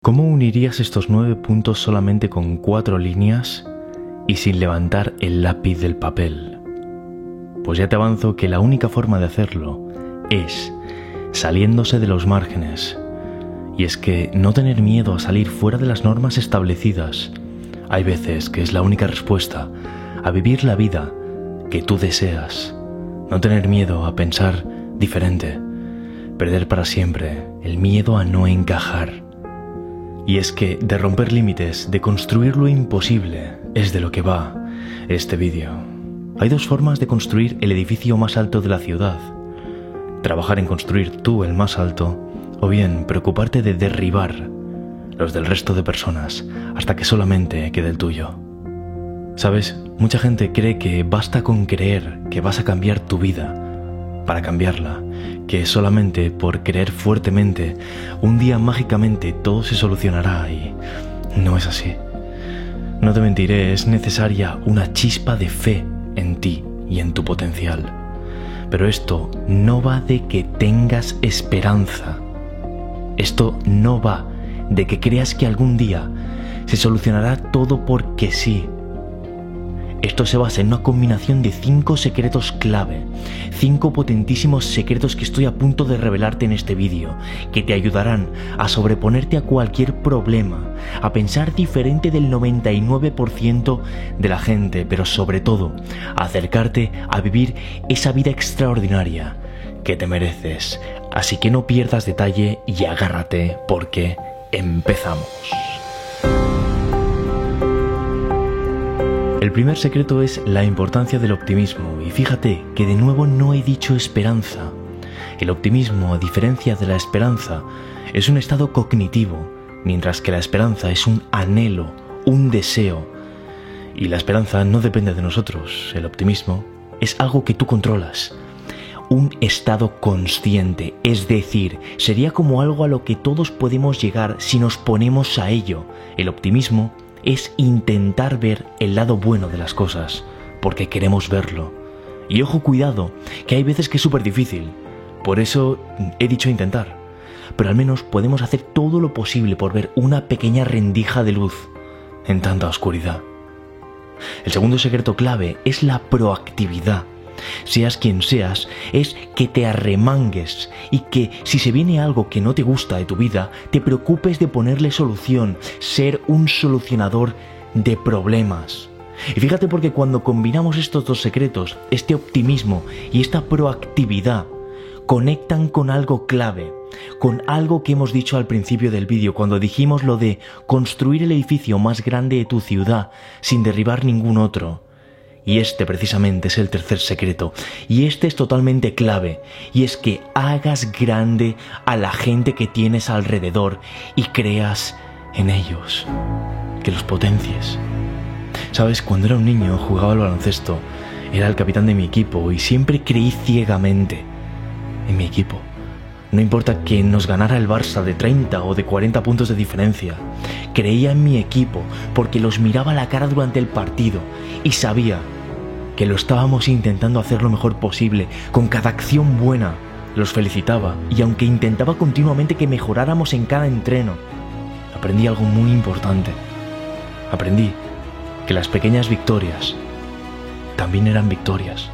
¿Cómo unirías estos nueve puntos solamente con cuatro líneas y sin levantar el lápiz del papel? Pues ya te avanzo que la única forma de hacerlo es saliéndose de los márgenes. Y es que no tener miedo a salir fuera de las normas establecidas hay veces que es la única respuesta a vivir la vida que tú deseas. No tener miedo a pensar diferente. Perder para siempre el miedo a no encajar y es que de romper límites, de construir lo imposible, es de lo que va este vídeo. Hay dos formas de construir el edificio más alto de la ciudad. Trabajar en construir tú el más alto, o bien preocuparte de derribar los del resto de personas hasta que solamente quede el tuyo. Sabes, mucha gente cree que basta con creer que vas a cambiar tu vida para cambiarla que solamente por creer fuertemente, un día mágicamente todo se solucionará y no es así. No te mentiré, es necesaria una chispa de fe en ti y en tu potencial. Pero esto no va de que tengas esperanza. Esto no va de que creas que algún día se solucionará todo porque sí esto se basa en una combinación de cinco secretos clave, cinco potentísimos secretos que estoy a punto de revelarte en este vídeo, que te ayudarán a sobreponerte a cualquier problema, a pensar diferente del 99% de la gente, pero sobre todo, a acercarte a vivir esa vida extraordinaria que te mereces. Así que no pierdas detalle y agárrate porque empezamos. El primer secreto es la importancia del optimismo y fíjate que de nuevo no he dicho esperanza. El optimismo, a diferencia de la esperanza, es un estado cognitivo, mientras que la esperanza es un anhelo, un deseo. Y la esperanza no depende de nosotros, el optimismo es algo que tú controlas. Un estado consciente, es decir, sería como algo a lo que todos podemos llegar si nos ponemos a ello. El optimismo es intentar ver el lado bueno de las cosas, porque queremos verlo. Y ojo cuidado, que hay veces que es súper difícil. Por eso he dicho intentar. Pero al menos podemos hacer todo lo posible por ver una pequeña rendija de luz en tanta oscuridad. El segundo secreto clave es la proactividad seas quien seas, es que te arremangues y que si se viene algo que no te gusta de tu vida, te preocupes de ponerle solución, ser un solucionador de problemas. Y fíjate porque cuando combinamos estos dos secretos, este optimismo y esta proactividad, conectan con algo clave, con algo que hemos dicho al principio del vídeo cuando dijimos lo de construir el edificio más grande de tu ciudad sin derribar ningún otro. Y este precisamente es el tercer secreto. Y este es totalmente clave. Y es que hagas grande a la gente que tienes alrededor y creas en ellos. Que los potencies. Sabes, cuando era un niño jugaba al baloncesto. Era el capitán de mi equipo y siempre creí ciegamente en mi equipo. No importa que nos ganara el Barça de 30 o de 40 puntos de diferencia. Creía en mi equipo porque los miraba a la cara durante el partido y sabía que lo estábamos intentando hacer lo mejor posible, con cada acción buena. Los felicitaba y aunque intentaba continuamente que mejoráramos en cada entreno, aprendí algo muy importante. Aprendí que las pequeñas victorias también eran victorias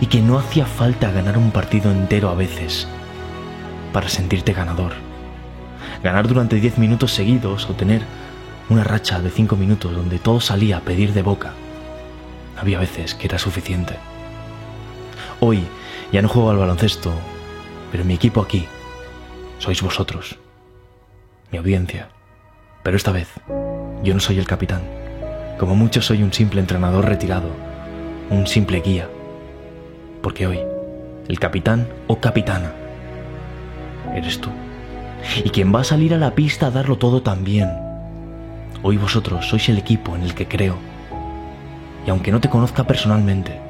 y que no hacía falta ganar un partido entero a veces para sentirte ganador. Ganar durante 10 minutos seguidos o tener una racha de 5 minutos donde todo salía a pedir de boca había veces que era suficiente. Hoy ya no juego al baloncesto, pero mi equipo aquí sois vosotros, mi audiencia. Pero esta vez yo no soy el capitán. Como muchos soy un simple entrenador retirado, un simple guía. Porque hoy el capitán o capitana eres tú. Y quien va a salir a la pista a darlo todo también. Hoy vosotros sois el equipo en el que creo y aunque no te conozca personalmente,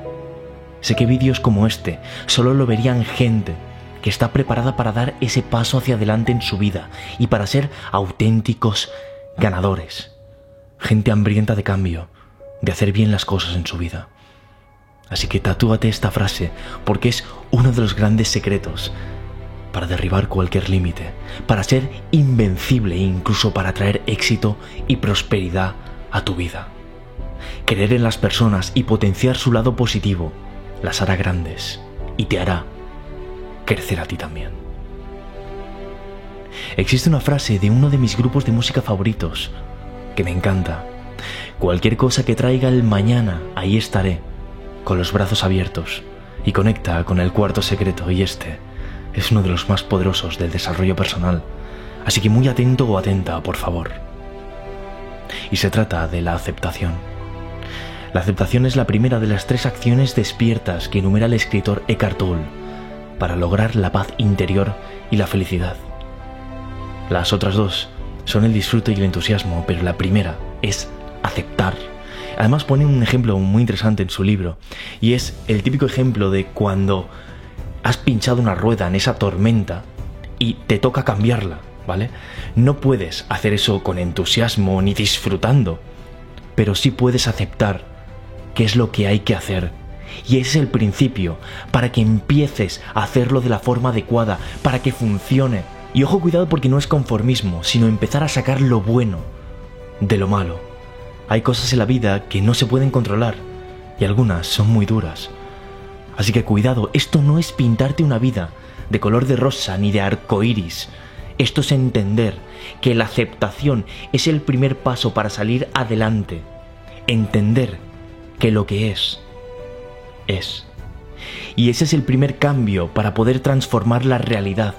sé que vídeos como este solo lo verían gente que está preparada para dar ese paso hacia adelante en su vida y para ser auténticos ganadores. Gente hambrienta de cambio, de hacer bien las cosas en su vida. Así que tatúate esta frase porque es uno de los grandes secretos para derribar cualquier límite, para ser invencible e incluso para traer éxito y prosperidad a tu vida. Creer en las personas y potenciar su lado positivo las hará grandes y te hará crecer a ti también. Existe una frase de uno de mis grupos de música favoritos que me encanta. Cualquier cosa que traiga el mañana, ahí estaré, con los brazos abiertos, y conecta con el cuarto secreto, y este es uno de los más poderosos del desarrollo personal. Así que muy atento o atenta, por favor. Y se trata de la aceptación. La aceptación es la primera de las tres acciones despiertas que enumera el escritor Eckhart Tolle para lograr la paz interior y la felicidad. Las otras dos son el disfrute y el entusiasmo, pero la primera es aceptar. Además pone un ejemplo muy interesante en su libro, y es el típico ejemplo de cuando has pinchado una rueda en esa tormenta y te toca cambiarla, ¿vale? No puedes hacer eso con entusiasmo ni disfrutando, pero sí puedes aceptar qué es lo que hay que hacer. Y ese es el principio, para que empieces a hacerlo de la forma adecuada, para que funcione. Y ojo cuidado porque no es conformismo, sino empezar a sacar lo bueno de lo malo. Hay cosas en la vida que no se pueden controlar, y algunas son muy duras. Así que cuidado, esto no es pintarte una vida de color de rosa ni de arco iris. Esto es entender que la aceptación es el primer paso para salir adelante. Entender que lo que es, es. Y ese es el primer cambio para poder transformar la realidad.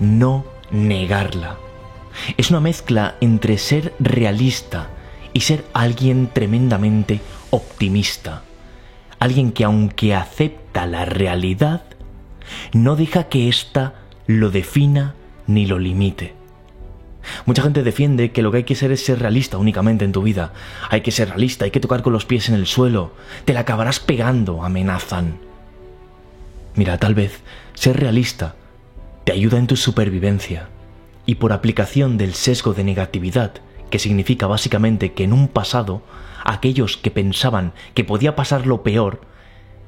No negarla. Es una mezcla entre ser realista y ser alguien tremendamente optimista alguien que aunque acepta la realidad, no deja que ésta lo defina ni lo limite. Mucha gente defiende que lo que hay que ser es ser realista únicamente en tu vida. Hay que ser realista, hay que tocar con los pies en el suelo. Te la acabarás pegando, amenazan. Mira, tal vez ser realista te ayuda en tu supervivencia y por aplicación del sesgo de negatividad, que significa básicamente que en un pasado aquellos que pensaban que podía pasar lo peor,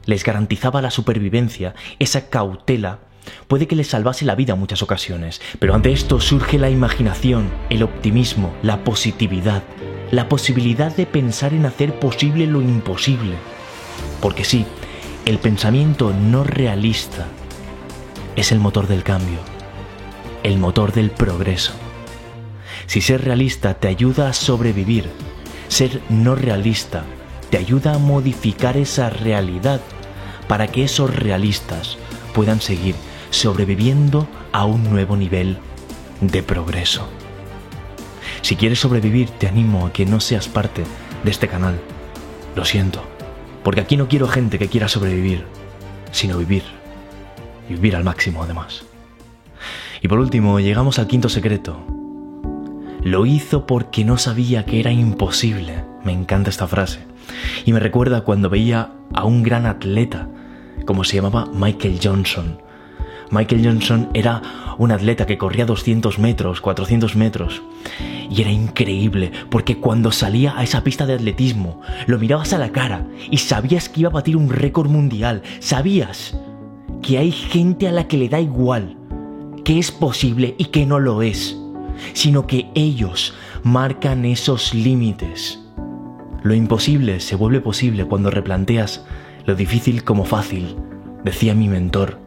les garantizaba la supervivencia, esa cautela, puede que les salvase la vida en muchas ocasiones. Pero ante esto surge la imaginación, el optimismo, la positividad, la posibilidad de pensar en hacer posible lo imposible. Porque sí, el pensamiento no realista es el motor del cambio, el motor del progreso. Si ser realista te ayuda a sobrevivir, ser no realista te ayuda a modificar esa realidad para que esos realistas puedan seguir sobreviviendo a un nuevo nivel de progreso. Si quieres sobrevivir, te animo a que no seas parte de este canal. Lo siento, porque aquí no quiero gente que quiera sobrevivir, sino vivir. Y vivir al máximo además. Y por último, llegamos al quinto secreto, lo hizo porque no sabía que era imposible. Me encanta esta frase. Y me recuerda cuando veía a un gran atleta, como se llamaba Michael Johnson. Michael Johnson era un atleta que corría 200 metros, 400 metros. Y era increíble, porque cuando salía a esa pista de atletismo, lo mirabas a la cara y sabías que iba a batir un récord mundial. Sabías que hay gente a la que le da igual, que es posible y que no lo es sino que ellos marcan esos límites. Lo imposible se vuelve posible cuando replanteas lo difícil como fácil, decía mi mentor.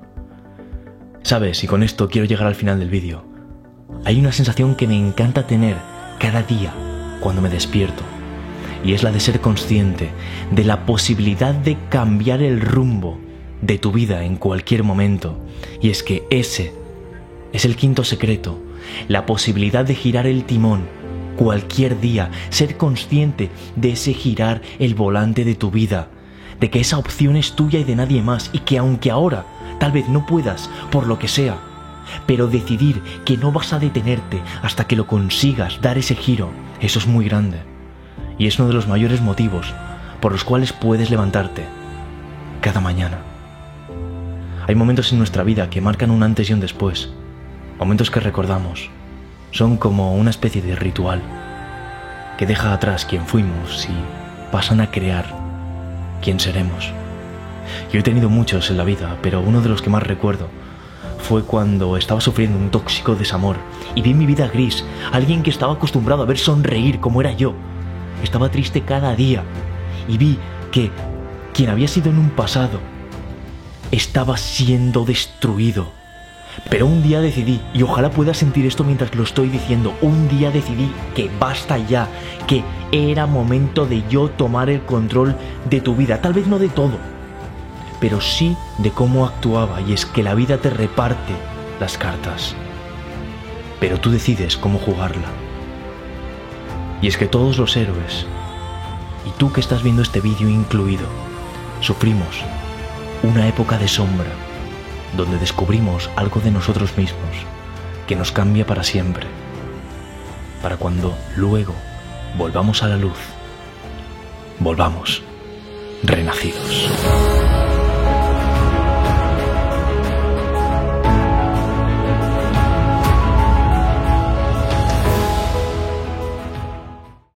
Sabes, y con esto quiero llegar al final del vídeo, hay una sensación que me encanta tener cada día cuando me despierto, y es la de ser consciente de la posibilidad de cambiar el rumbo de tu vida en cualquier momento, y es que ese es el quinto secreto. La posibilidad de girar el timón cualquier día, ser consciente de ese girar el volante de tu vida, de que esa opción es tuya y de nadie más. Y que aunque ahora tal vez no puedas por lo que sea, pero decidir que no vas a detenerte hasta que lo consigas dar ese giro, eso es muy grande. Y es uno de los mayores motivos por los cuales puedes levantarte cada mañana. Hay momentos en nuestra vida que marcan un antes y un después momentos que recordamos, son como una especie de ritual que deja atrás quien fuimos y pasan a crear quién seremos. Yo he tenido muchos en la vida, pero uno de los que más recuerdo fue cuando estaba sufriendo un tóxico desamor y vi mi vida gris, alguien que estaba acostumbrado a ver sonreír como era yo. Estaba triste cada día y vi que quien había sido en un pasado estaba siendo destruido. Pero un día decidí, y ojalá puedas sentir esto mientras lo estoy diciendo, un día decidí que basta ya, que era momento de yo tomar el control de tu vida, tal vez no de todo, pero sí de cómo actuaba, y es que la vida te reparte las cartas, pero tú decides cómo jugarla. Y es que todos los héroes, y tú que estás viendo este vídeo incluido, sufrimos una época de sombra, donde descubrimos algo de nosotros mismos que nos cambia para siempre, para cuando luego volvamos a la luz, volvamos renacidos.